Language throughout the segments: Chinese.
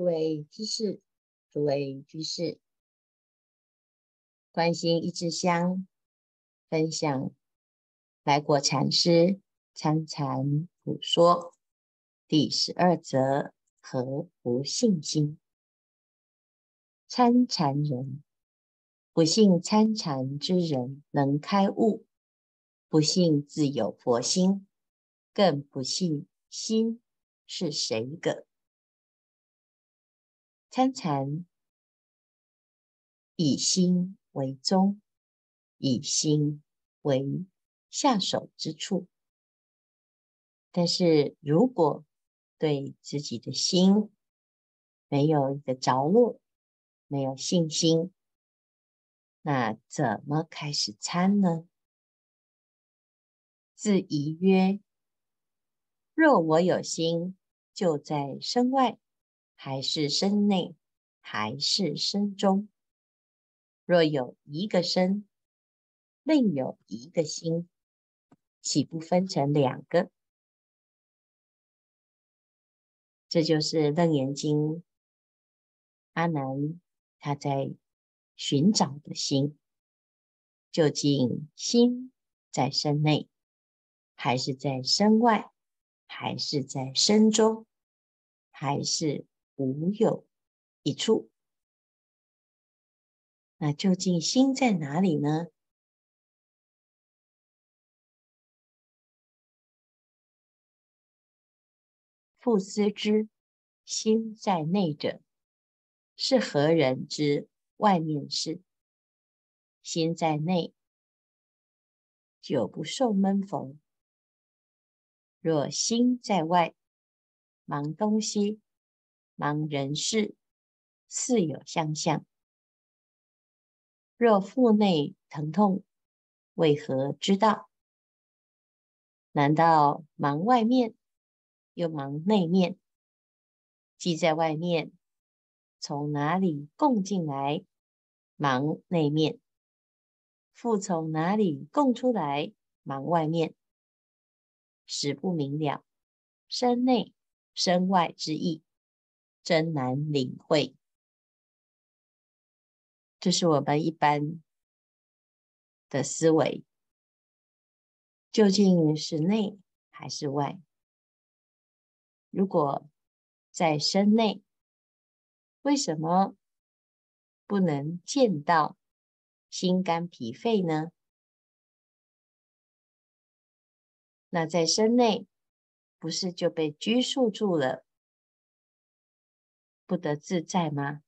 诸位居士，诸位居士，关心一支香，分享来果禅师参禅普说第十二则：何不信心？参禅人，不信参禅之人能开悟，不信自有佛心，更不信心是谁个？参禅以心为宗，以心为下手之处。但是如果对自己的心没有一个着落，没有信心，那怎么开始参呢？自疑曰：若我有心，就在身外。还是身内，还是身中？若有一个身，另有一个心，岂不分成两个？这就是《楞严经》阿难他在寻找的心，究竟心在身内，还是在身外？还是在身中？还是？无有一处，那究竟心在哪里呢？复思之，心在内者，是何人之外面事？心在内，久不受闷否？若心在外，忙东西。忙人事，似有相像。若腹内疼痛，为何知道？难道忙外面，又忙内面？既在外面，从哪里供进来？忙内面。复从哪里供出来？忙外面。实不明了，身内身外之意。真难领会，这是我们一般的思维，究竟是内还是外？如果在身内，为什么不能见到心肝脾肺呢？那在身内，不是就被拘束住了？不得自在吗？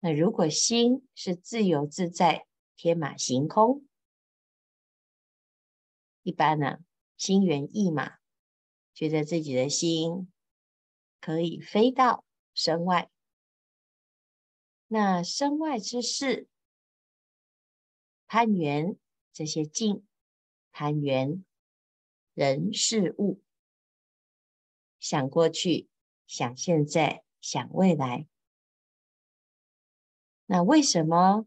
那如果心是自由自在、天马行空，一般呢，心猿意马，觉得自己的心可以飞到身外，那身外之事，攀缘这些境，攀缘人事物，想过去，想现在。想未来，那为什么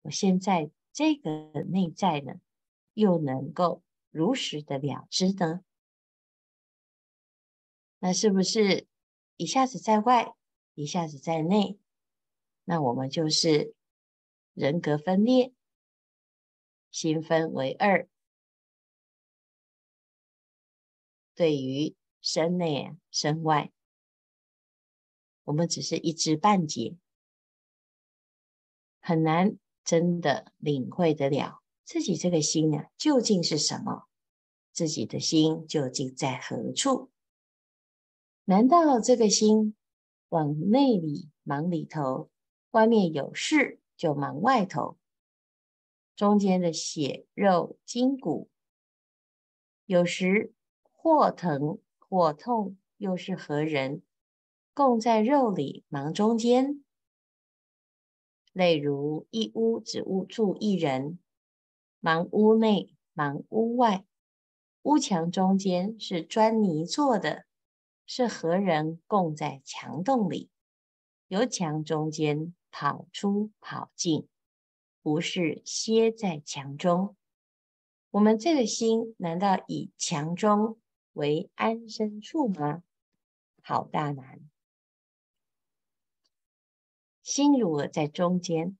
我现在这个内在呢，又能够如实的了知呢？那是不是一下子在外，一下子在内？那我们就是人格分裂，心分为二。对于身内、身外。我们只是一知半解，很难真的领会得了自己这个心啊，究竟是什么？自己的心究竟在何处？难道这个心往内里忙里头，外面有事就忙外头，中间的血肉筋骨，有时或疼或痛，又是何人？供在肉里，忙中间。例如一屋只屋住一人，忙屋内，忙屋外。屋墙中间是砖泥做的，是何人供在墙洞里？由墙中间跑出跑进，不是歇在墙中。我们这个心，难道以墙中为安身处吗？好大难！心如果在中间，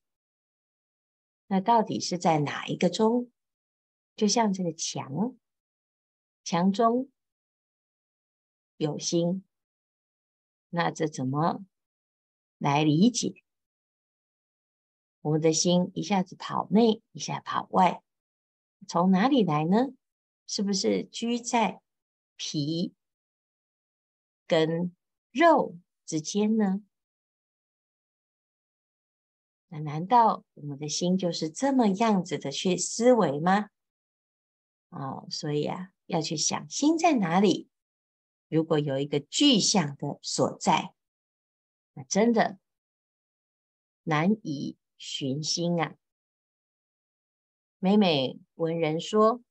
那到底是在哪一个中？就像这个墙，墙中有心，那这怎么来理解？我们的心一下子跑内，一下跑外，从哪里来呢？是不是居在皮跟肉之间呢？那难道我们的心就是这么样子的去思维吗？哦，所以啊，要去想心在哪里。如果有一个具象的所在，那真的难以。寻心啊，每每闻人说，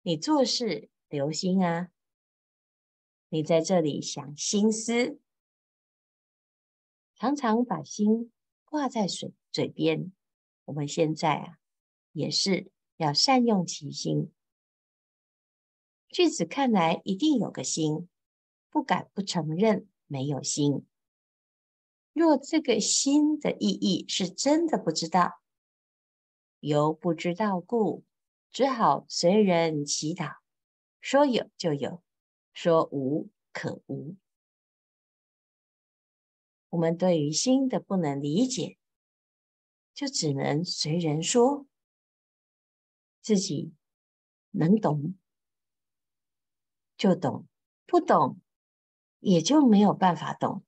你做事留心啊，你在这里想心思，常常把心挂在嘴嘴边。我们现在啊，也是要善用其心。句子看来一定有个心，不敢不承认没有心。若这个心的意义是真的不知道，由不知道故，只好随人祈祷，说有就有，说无可无。我们对于心的不能理解，就只能随人说，自己能懂就懂，不懂也就没有办法懂。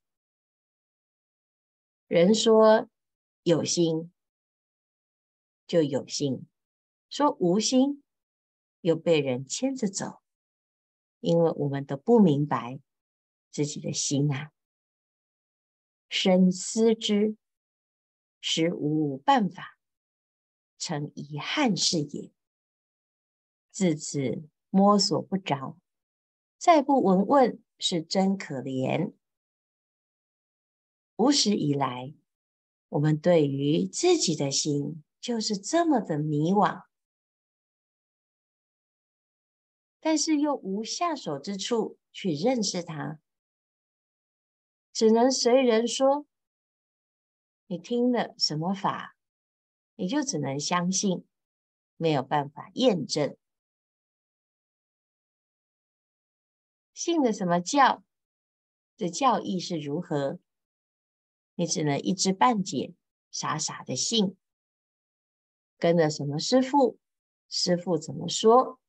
人说有心就有心，说无心又被人牵着走，因为我们都不明白自己的心啊，深思之，实无办法，成遗憾事也。自此摸索不着，再不闻问，是真可怜。无始以来，我们对于自己的心就是这么的迷惘，但是又无下手之处去认识它，只能随人说。你听了什么法，你就只能相信，没有办法验证。信了什么教，这教义是如何？你只能一知半解，傻傻的信，跟着什么师父，师父怎么说？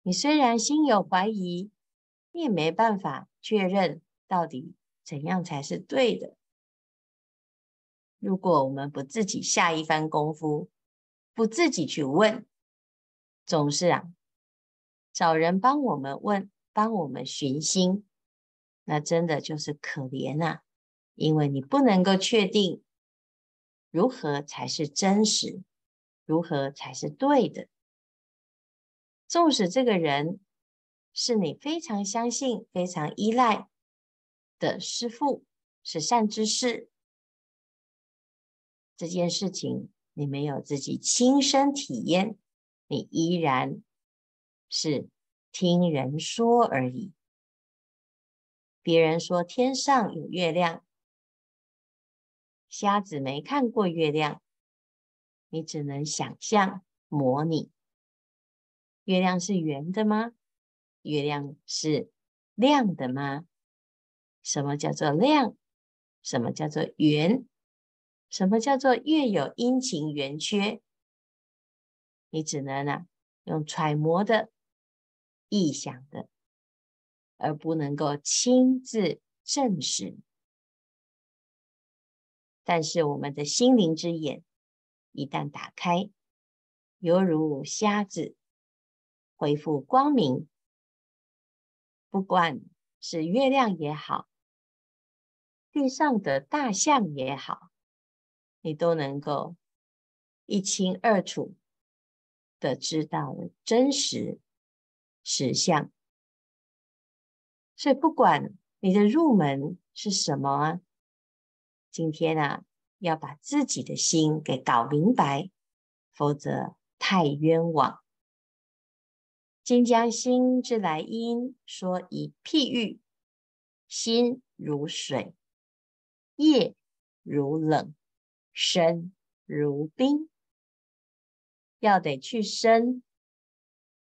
你虽然心有怀疑，你也没办法确认到底怎样才是对的。如果我们不自己下一番功夫，不自己去问，总是啊，找人帮我们问，帮我们寻心，那真的就是可怜啊。因为你不能够确定如何才是真实，如何才是对的。纵使这个人是你非常相信、非常依赖的师父，是善知识，这件事情你没有自己亲身体验，你依然是听人说而已。别人说天上有月亮。瞎子没看过月亮，你只能想象、模拟。月亮是圆的吗？月亮是亮的吗？什么叫做亮？什么叫做圆？什么叫做月有阴晴圆缺？你只能啊用揣摩的、臆想的，而不能够亲自证实。但是我们的心灵之眼一旦打开，犹如瞎子恢复光明。不管是月亮也好，地上的大象也好，你都能够一清二楚的知道真实实相。所以，不管你的入门是什么。今天啊，要把自己的心给搞明白，否则太冤枉。今将心之来因说以譬喻，心如水，夜如冷，生如冰。要得去生，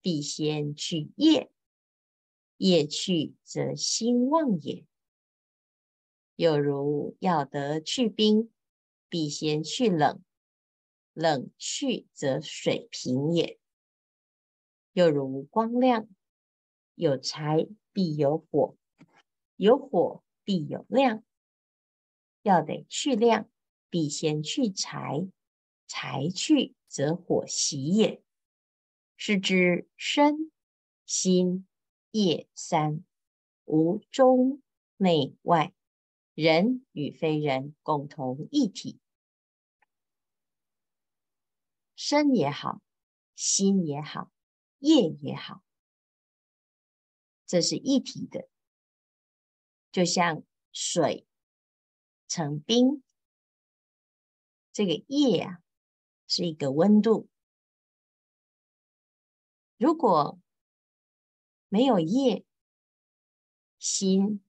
必先去夜。夜去则心旺也。又如要得去冰，必先去冷，冷去则水平也。又如光亮，有柴必有火，有火必有亮。要得去量，必先去柴，柴去则火熄也。是知身心业三无中内外。人与非人共同一体，身也好，心也好，业也好，这是一体的。就像水成冰，这个液啊是一个温度。如果没有液，心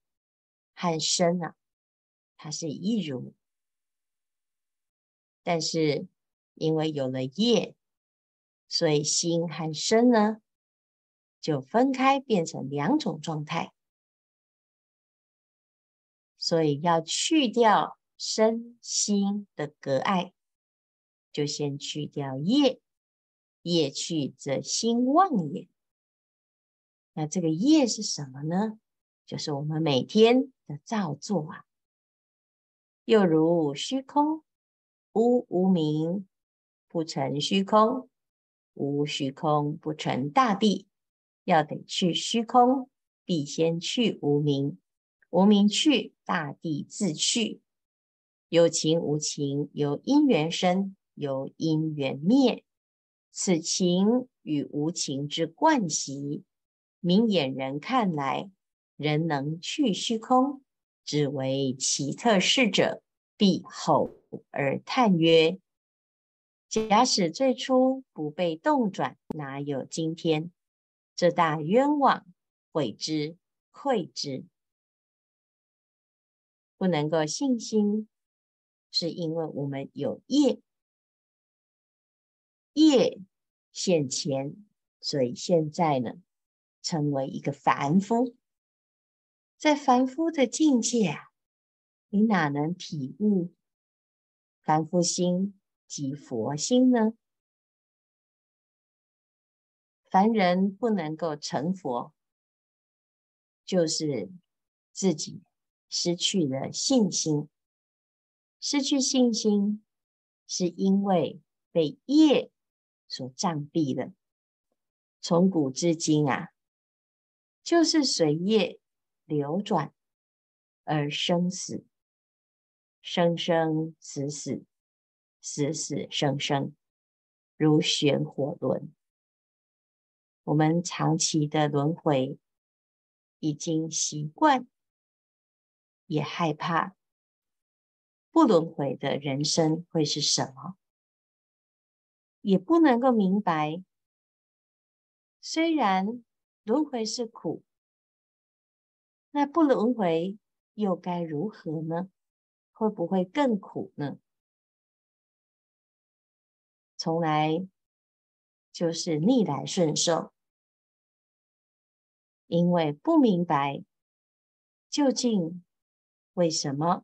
和身啊。它是一如，但是因为有了业，所以心和身呢就分开，变成两种状态。所以要去掉身心的隔碍，就先去掉业，业去则心妄也。那这个业是什么呢？就是我们每天的造作啊。又如虚空，无无明，不成虚空；无虚空，不成大地。要得去虚空，必先去无明。无明去，大地自去。有情无情，由因缘生，由因缘灭。此情与无情之观习，明眼人看来，人能去虚空。只为奇特事者，必吼而叹曰：“假使最初不被动转，哪有今天？这大冤枉，悔之，愧之。不能够信心，是因为我们有业，业现前，所以现在呢，成为一个凡夫。”在凡夫的境界啊，你哪能体悟凡夫心即佛心呢？凡人不能够成佛，就是自己失去了信心。失去信心，是因为被业所障蔽了。从古至今啊，就是随业。流转而生死，生生死死，死死生生，如旋火轮。我们长期的轮回已经习惯，也害怕不轮回的人生会是什么，也不能够明白，虽然轮回是苦。那不轮回又该如何呢？会不会更苦呢？从来就是逆来顺受，因为不明白究竟为什么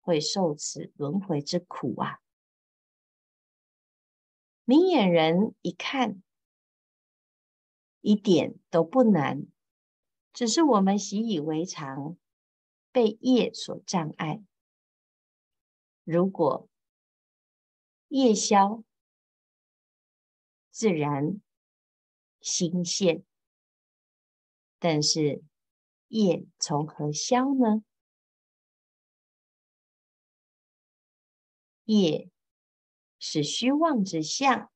会受此轮回之苦啊！明眼人一看，一点都不难。只是我们习以为常，被业所障碍。如果业消，自然心现。但是业从何消呢？业是虚妄之相，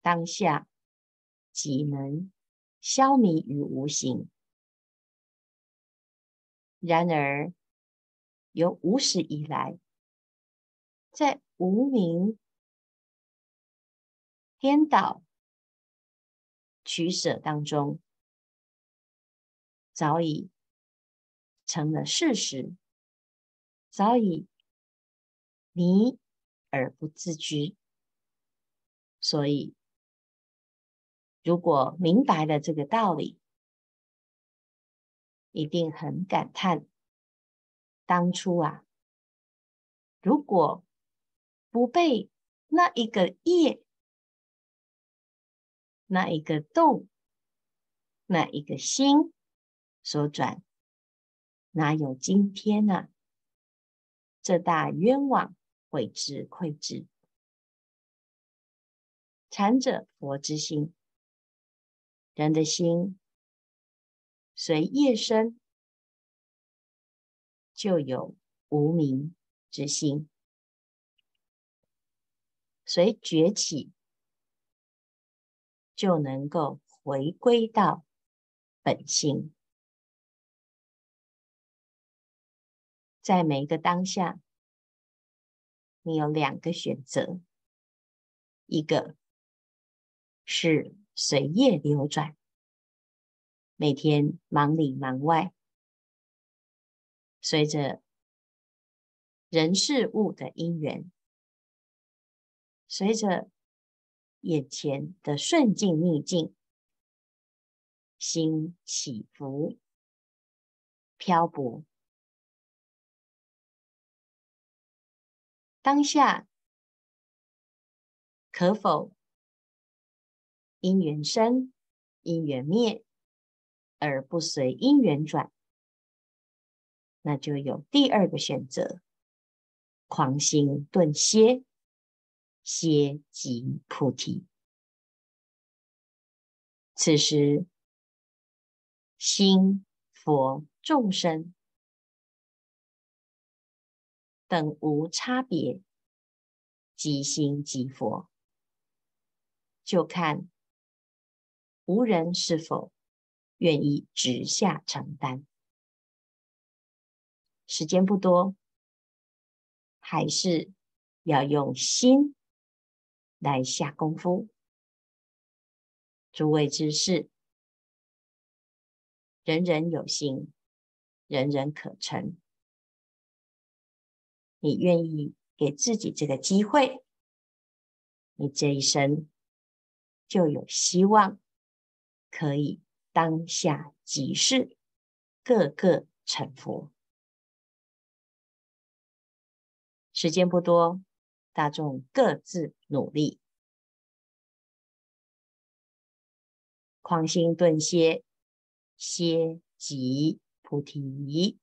当下即能。消弭于无形。然而，由无始以来，在无明颠倒取舍当中，早已成了事实。早已迷而不自知。所以，如果明白了这个道理，一定很感叹，当初啊，如果不被那一个业、那一个动、那一个心所转，哪有今天呢、这大冤枉，悔之愧之。禅者，佛之心。人的心随业生，就有无明之心；随觉起，就能够回归到本心。在每一个当下，你有两个选择：一个。是随业流转，每天忙里忙外，随着人事物的因缘，随着眼前的顺境逆境，心起伏漂泊，当下可否？因缘生，因缘灭，而不随因缘转，那就有第二个选择：狂心顿歇，歇即菩提。此时，心佛众生等无差别，即心即佛，就看。无人是否愿意直下承担？时间不多，还是要用心来下功夫。诸位知事，人人有心，人人可成。你愿意给自己这个机会，你这一生就有希望。可以当下即是，个个成佛。时间不多，大众各自努力，狂心顿歇，歇即菩提。